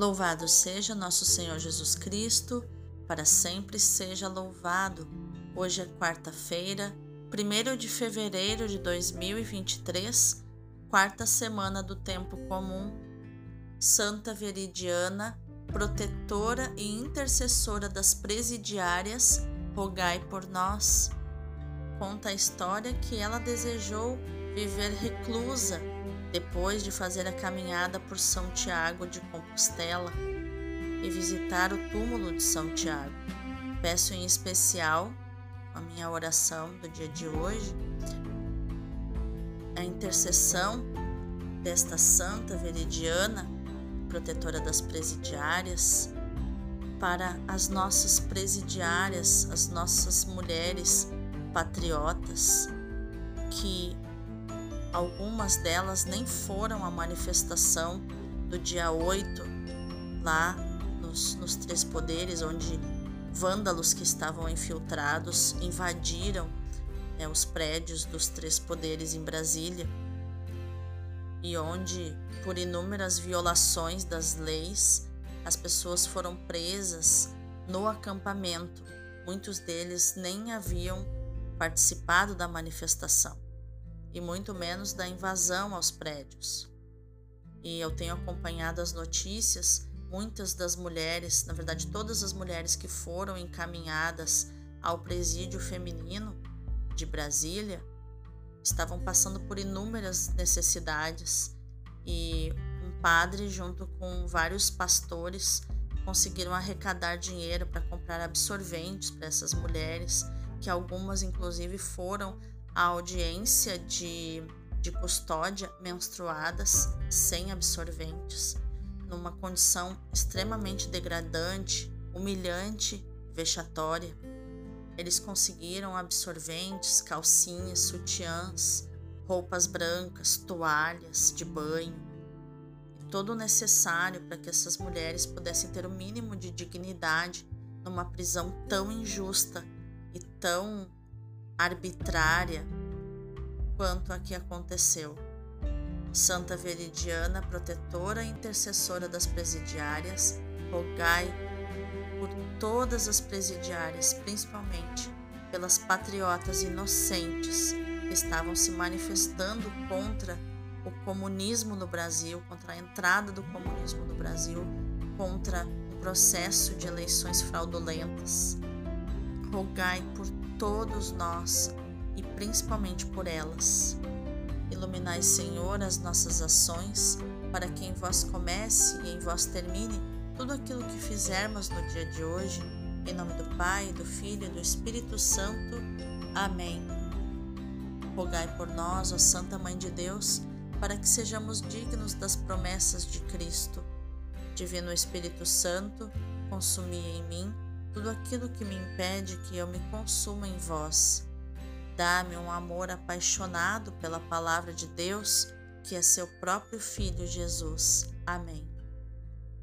Louvado seja nosso Senhor Jesus Cristo, para sempre seja louvado. Hoje é quarta-feira, 1 de fevereiro de 2023, quarta semana do tempo comum. Santa Veridiana, protetora e intercessora das presidiárias, rogai por nós. Conta a história que ela desejou viver reclusa depois de fazer a caminhada por São Tiago de Compostela e visitar o túmulo de São Tiago. Peço em especial a minha oração do dia de hoje, a intercessão desta santa veridiana, protetora das presidiárias, para as nossas presidiárias, as nossas mulheres patriotas que Algumas delas nem foram à manifestação do dia 8, lá nos, nos Três Poderes, onde vândalos que estavam infiltrados invadiram né, os prédios dos Três Poderes em Brasília e onde, por inúmeras violações das leis, as pessoas foram presas no acampamento. Muitos deles nem haviam participado da manifestação e muito menos da invasão aos prédios. E eu tenho acompanhado as notícias, muitas das mulheres, na verdade, todas as mulheres que foram encaminhadas ao presídio feminino de Brasília estavam passando por inúmeras necessidades e um padre, junto com vários pastores, conseguiram arrecadar dinheiro para comprar absorventes para essas mulheres, que algumas inclusive foram a audiência de, de custódia menstruadas sem absorventes, numa condição extremamente degradante, humilhante, vexatória. Eles conseguiram absorventes, calcinhas, sutiãs, roupas brancas, toalhas de banho, todo o necessário para que essas mulheres pudessem ter o mínimo de dignidade numa prisão tão injusta e tão arbitrária quanto a que aconteceu. Santa Veridiana, protetora e intercessora das presidiárias, rogai por todas as presidiárias, principalmente pelas patriotas inocentes que estavam se manifestando contra o comunismo no Brasil, contra a entrada do comunismo no Brasil, contra o processo de eleições fraudulentas. Rogai por todos nós e principalmente por elas. Iluminai, Senhor, as nossas ações, para que em vós comece e em vós termine tudo aquilo que fizermos no dia de hoje. Em nome do Pai, do Filho e do Espírito Santo. Amém. Rogai por nós, ó Santa Mãe de Deus, para que sejamos dignos das promessas de Cristo. Divino Espírito Santo, consumi em mim tudo aquilo que me impede que eu me consuma em vós. Dá-me um amor apaixonado pela palavra de Deus, que é seu próprio Filho Jesus. Amém.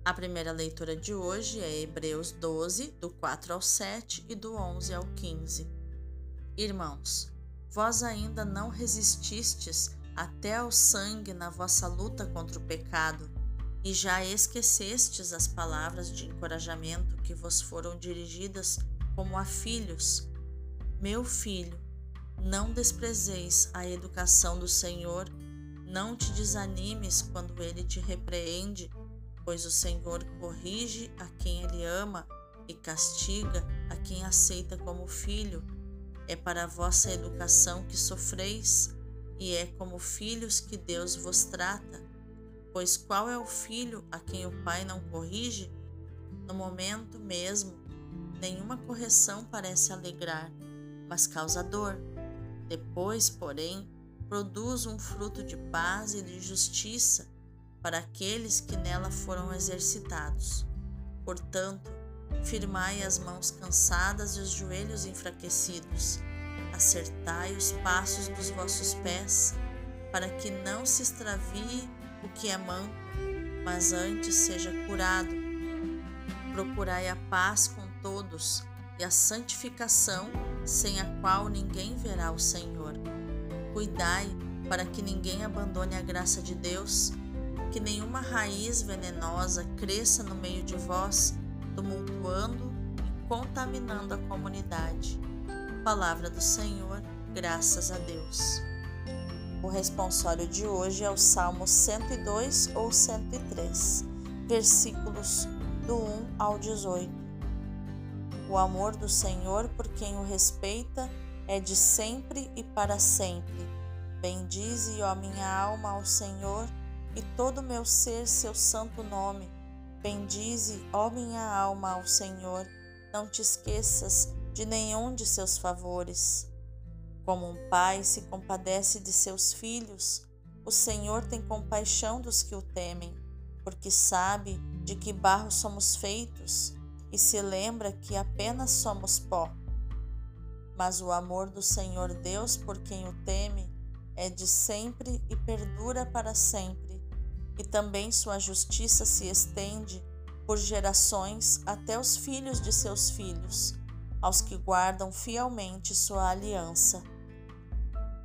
A primeira leitura de hoje é Hebreus 12, do 4 ao 7 e do 11 ao 15. Irmãos, vós ainda não resististes até ao sangue na vossa luta contra o pecado e já esquecestes as palavras de encorajamento que vos foram dirigidas como a filhos. Meu filho, não desprezeis a educação do Senhor, não te desanimes quando ele te repreende, pois o Senhor corrige a quem ele ama e castiga a quem aceita como filho. É para a vossa educação que sofreis, e é como filhos que Deus vos trata. Pois qual é o filho a quem o pai não corrige? No momento mesmo, nenhuma correção parece alegrar, mas causa dor. Depois, porém, produz um fruto de paz e de justiça para aqueles que nela foram exercitados. Portanto, firmai as mãos cansadas e os joelhos enfraquecidos, acertai os passos dos vossos pés, para que não se extravie o que é manco, mas antes seja curado. Procurai a paz com todos e a santificação, sem a qual ninguém verá o Senhor. Cuidai para que ninguém abandone a graça de Deus, que nenhuma raiz venenosa cresça no meio de vós, tumultuando e contaminando a comunidade. Palavra do Senhor, graças a Deus. O responsório de hoje é o Salmo 102 ou 103, versículos do 1 ao 18. O amor do Senhor por quem o respeita é de sempre e para sempre. Bendize, ó minha alma, ao Senhor e todo o meu ser seu santo nome. Bendize, ó minha alma, ao Senhor. Não te esqueças de nenhum de seus favores. Como um pai se compadece de seus filhos, o Senhor tem compaixão dos que o temem, porque sabe de que barro somos feitos e se lembra que apenas somos pó. Mas o amor do Senhor Deus por quem o teme é de sempre e perdura para sempre, e também sua justiça se estende por gerações até os filhos de seus filhos, aos que guardam fielmente sua aliança.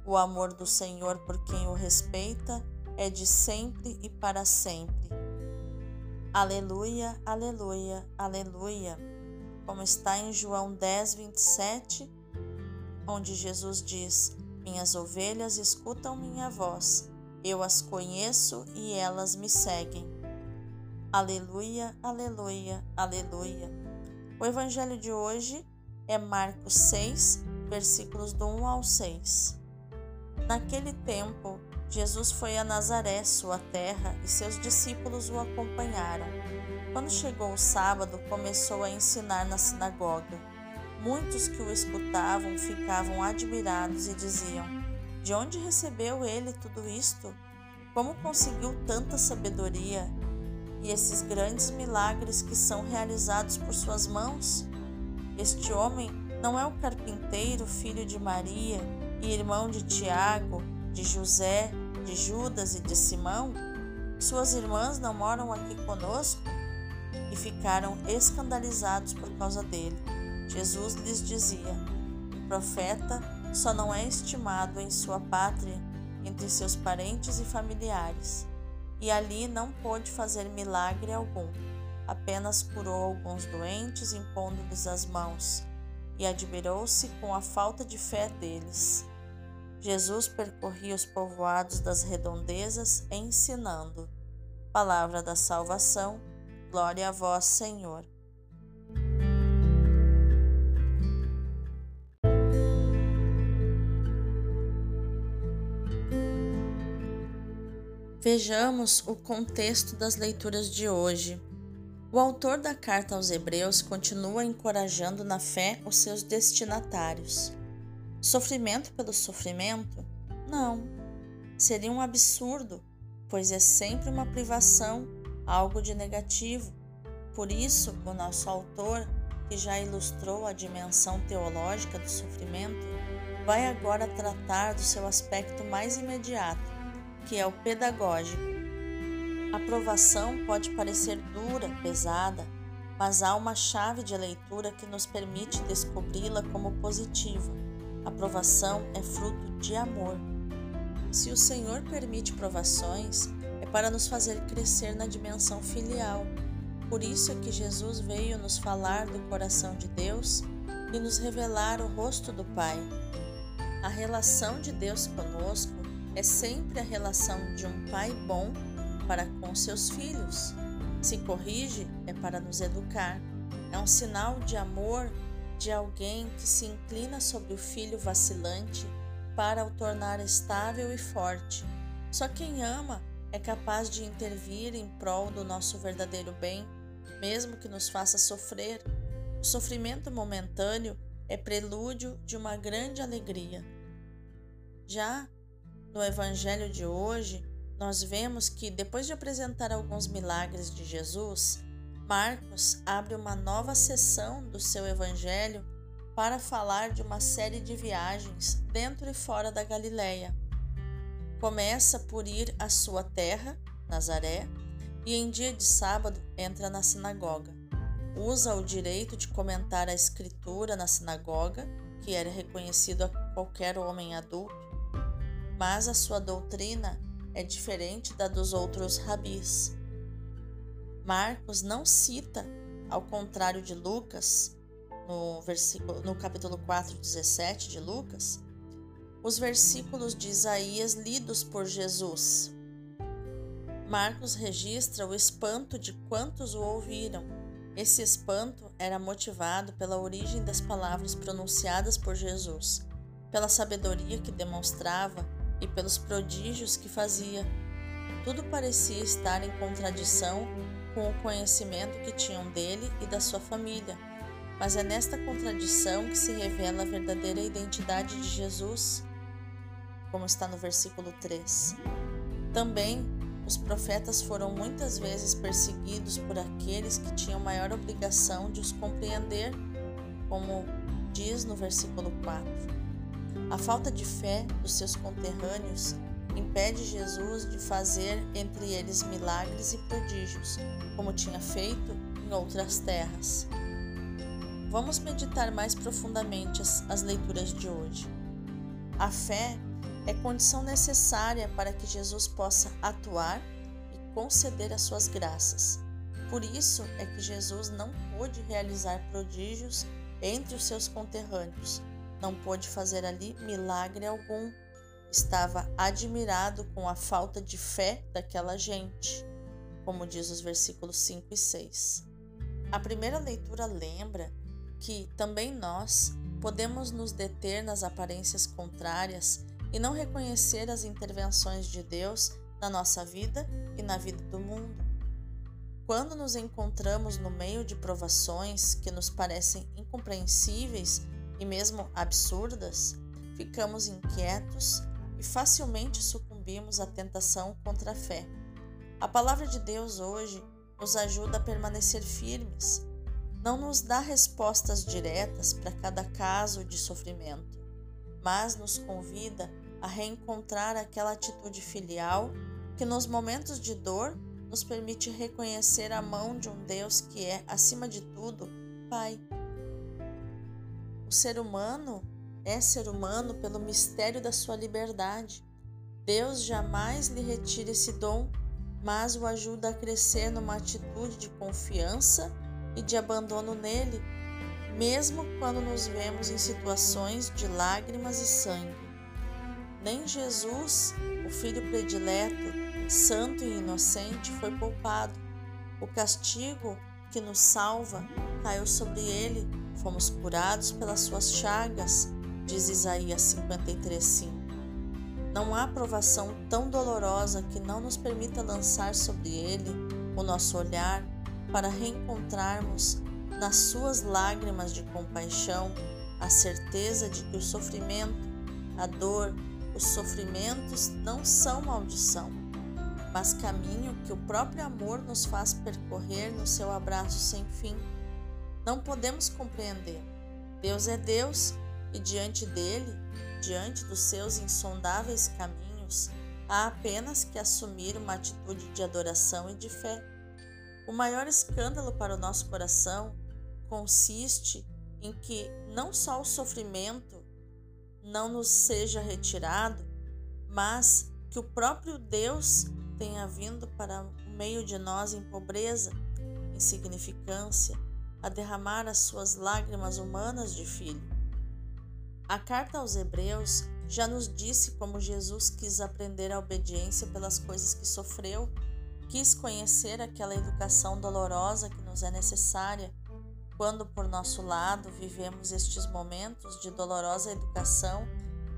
O amor do Senhor por quem o respeita é de sempre e para sempre. Aleluia, aleluia, aleluia. Como está em João 10, 27, onde Jesus diz: Minhas ovelhas escutam minha voz, eu as conheço e elas me seguem. Aleluia, aleluia, aleluia. O evangelho de hoje é Marcos 6, versículos do 1 ao 6. Naquele tempo, Jesus foi a Nazaré, sua terra, e seus discípulos o acompanharam. Quando chegou o sábado, começou a ensinar na sinagoga. Muitos que o escutavam ficavam admirados e diziam: De onde recebeu ele tudo isto? Como conseguiu tanta sabedoria e esses grandes milagres que são realizados por suas mãos? Este homem não é o carpinteiro, filho de Maria e irmão de Tiago, de José, de Judas e de Simão? Suas irmãs não moram aqui conosco? E ficaram escandalizados por causa dele. Jesus lhes dizia: O profeta só não é estimado em sua pátria, entre seus parentes e familiares. E ali não pôde fazer milagre algum, apenas curou alguns doentes, impondo-lhes as mãos, e admirou-se com a falta de fé deles. Jesus percorria os povoados das redondezas ensinando. Palavra da salvação, glória a vós, Senhor. Vejamos o contexto das leituras de hoje. O autor da carta aos Hebreus continua encorajando na fé os seus destinatários. Sofrimento pelo sofrimento? Não. Seria um absurdo, pois é sempre uma privação, algo de negativo. Por isso, o nosso autor, que já ilustrou a dimensão teológica do sofrimento, vai agora tratar do seu aspecto mais imediato, que é o pedagógico. A provação pode parecer dura, pesada, mas há uma chave de leitura que nos permite descobri-la como positiva a provação é fruto de amor. Se o Senhor permite provações, é para nos fazer crescer na dimensão filial. Por isso é que Jesus veio nos falar do coração de Deus e nos revelar o rosto do Pai. A relação de Deus conosco é sempre a relação de um pai bom para com seus filhos. Se corrige, é para nos educar. É um sinal de amor de alguém que se inclina sobre o filho vacilante para o tornar estável e forte. Só quem ama é capaz de intervir em prol do nosso verdadeiro bem, mesmo que nos faça sofrer. O sofrimento momentâneo é prelúdio de uma grande alegria. Já no Evangelho de hoje, nós vemos que, depois de apresentar alguns milagres de Jesus, Marcos abre uma nova sessão do seu evangelho para falar de uma série de viagens dentro e fora da Galileia. Começa por ir à sua terra, Nazaré, e em dia de sábado entra na sinagoga. Usa o direito de comentar a escritura na sinagoga, que era reconhecido a qualquer homem adulto, mas a sua doutrina é diferente da dos outros rabis. Marcos não cita, ao contrário de Lucas, no, versículo, no capítulo 4, 17 de Lucas, os versículos de Isaías lidos por Jesus. Marcos registra o espanto de quantos o ouviram. Esse espanto era motivado pela origem das palavras pronunciadas por Jesus, pela sabedoria que demonstrava e pelos prodígios que fazia. Tudo parecia estar em contradição com o conhecimento que tinham dele e da sua família. Mas é nesta contradição que se revela a verdadeira identidade de Jesus, como está no versículo 3. Também os profetas foram muitas vezes perseguidos por aqueles que tinham maior obrigação de os compreender, como diz no versículo 4. A falta de fé dos seus conterrâneos impede Jesus de fazer entre eles milagres e prodígios, como tinha feito em outras terras. Vamos meditar mais profundamente as, as leituras de hoje. A fé é condição necessária para que Jesus possa atuar e conceder as suas graças. Por isso é que Jesus não pôde realizar prodígios entre os seus conterrâneos, não pôde fazer ali milagre algum. Estava admirado com a falta de fé daquela gente, como diz os versículos 5 e 6. A primeira leitura lembra que também nós podemos nos deter nas aparências contrárias e não reconhecer as intervenções de Deus na nossa vida e na vida do mundo. Quando nos encontramos no meio de provações que nos parecem incompreensíveis e mesmo absurdas, ficamos inquietos e facilmente sucumbimos à tentação contra a fé. A palavra de Deus hoje nos ajuda a permanecer firmes. Não nos dá respostas diretas para cada caso de sofrimento, mas nos convida a reencontrar aquela atitude filial que nos momentos de dor nos permite reconhecer a mão de um Deus que é, acima de tudo, Pai. O ser humano é ser humano pelo mistério da sua liberdade. Deus jamais lhe retira esse dom, mas o ajuda a crescer numa atitude de confiança e de abandono nele, mesmo quando nos vemos em situações de lágrimas e sangue. Nem Jesus, o Filho predileto, santo e inocente, foi poupado. O castigo que nos salva caiu sobre ele Fomos curados pelas suas chagas, diz Isaías 53:5. Não há provação tão dolorosa que não nos permita lançar sobre ele o nosso olhar para reencontrarmos nas suas lágrimas de compaixão a certeza de que o sofrimento, a dor, os sofrimentos não são maldição, mas caminho que o próprio amor nos faz percorrer no seu abraço sem fim não podemos compreender. Deus é Deus e diante dele, diante dos seus insondáveis caminhos, há apenas que assumir uma atitude de adoração e de fé. O maior escândalo para o nosso coração consiste em que não só o sofrimento não nos seja retirado, mas que o próprio Deus tenha vindo para o meio de nós em pobreza, insignificância, a derramar as suas lágrimas humanas de filho. A carta aos Hebreus já nos disse como Jesus quis aprender a obediência pelas coisas que sofreu, quis conhecer aquela educação dolorosa que nos é necessária quando, por nosso lado, vivemos estes momentos de dolorosa educação.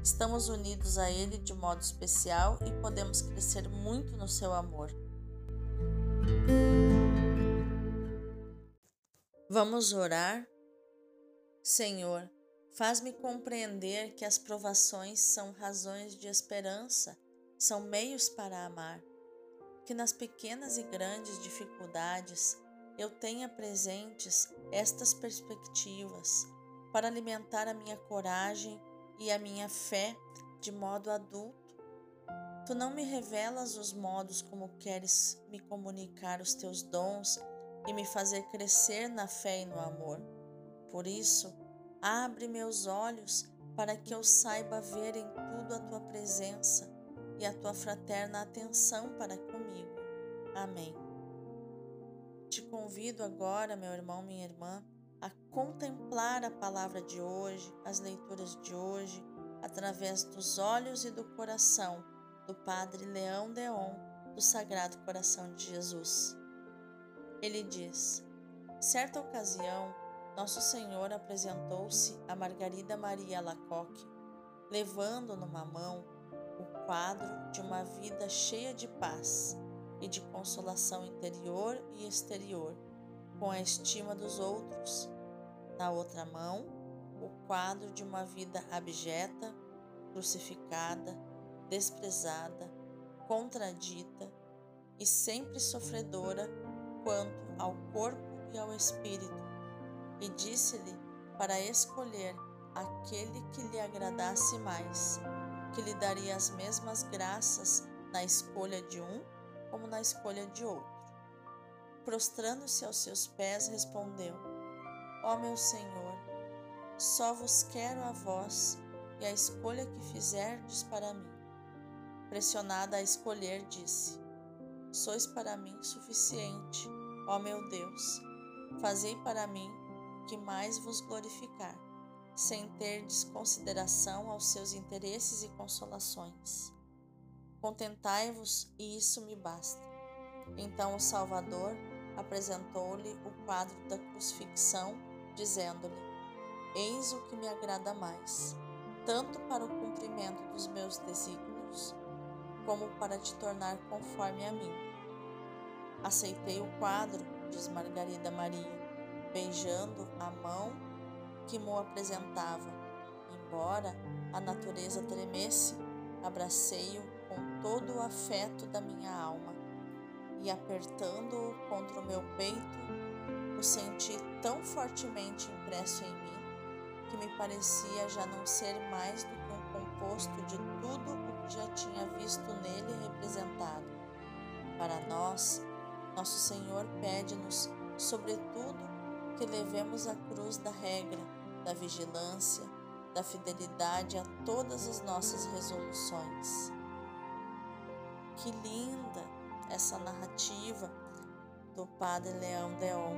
Estamos unidos a Ele de modo especial e podemos crescer muito no seu amor. Vamos orar? Senhor, faz-me compreender que as provações são razões de esperança, são meios para amar. Que nas pequenas e grandes dificuldades eu tenha presentes estas perspectivas para alimentar a minha coragem e a minha fé de modo adulto. Tu não me revelas os modos como queres me comunicar os teus dons e me fazer crescer na fé e no amor. Por isso, abre meus olhos para que eu saiba ver em tudo a tua presença, e a tua fraterna atenção para comigo. Amém. Te convido agora, meu irmão, minha irmã, a contemplar a palavra de hoje, as leituras de hoje, através dos olhos e do coração do Padre Leão Deon, do Sagrado Coração de Jesus. Ele diz: Certa ocasião, Nosso Senhor apresentou-se a Margarida Maria Lacoque, levando numa mão o quadro de uma vida cheia de paz e de consolação interior e exterior, com a estima dos outros. Na outra mão, o quadro de uma vida abjeta, crucificada, desprezada, contradita e sempre sofredora quanto ao corpo e ao espírito, e disse-lhe para escolher aquele que lhe agradasse mais, que lhe daria as mesmas graças na escolha de um como na escolha de outro. Prostrando-se aos seus pés, respondeu: Ó meu Senhor, só vos quero a vós e a escolha que fizerdes para mim. Pressionada a escolher, disse: Sois para mim suficiente, ó meu Deus. Fazei para mim que mais vos glorificar, sem terdes consideração aos seus interesses e consolações. Contentai-vos e isso me basta. Então o Salvador apresentou-lhe o quadro da crucifixão, dizendo-lhe: Eis o que me agrada mais, tanto para o cumprimento dos meus desígnios, como para te tornar conforme a mim. Aceitei o quadro, diz Margarida Maria, beijando a mão que mo apresentava. Embora a natureza tremesse, abracei-o com todo o afeto da minha alma e apertando-o contra o meu peito, o senti tão fortemente impresso em mim que me parecia já não ser mais do que um composto de tudo o que já tinha visto nele representado. Para nós, nosso Senhor pede-nos, sobretudo, que levemos a cruz da regra, da vigilância, da fidelidade a todas as nossas resoluções. Que linda essa narrativa do Padre Leão Deon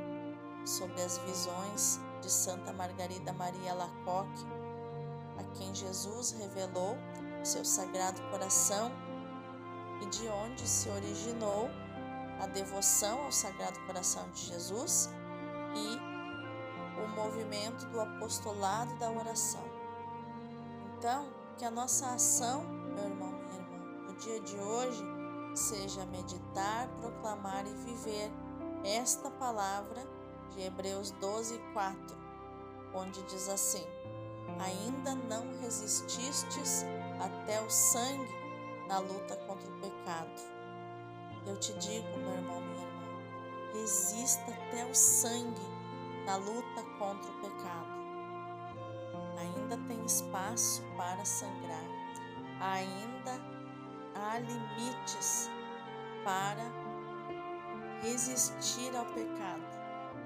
sobre as visões de Santa Margarida Maria Lacoque, a quem Jesus revelou seu sagrado coração e de onde se originou a devoção ao Sagrado Coração de Jesus e o movimento do apostolado da oração. Então, que a nossa ação, meu irmão, minha irmã, no dia de hoje seja meditar, proclamar e viver esta palavra de Hebreus 12, 4, onde diz assim: Ainda não resististes até o sangue na luta contra o pecado. Eu te digo, meu irmão, minha resista até o sangue na luta contra o pecado. Ainda tem espaço para sangrar, ainda há limites para resistir ao pecado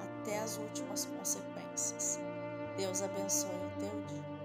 até as últimas consequências. Deus abençoe o teu dia.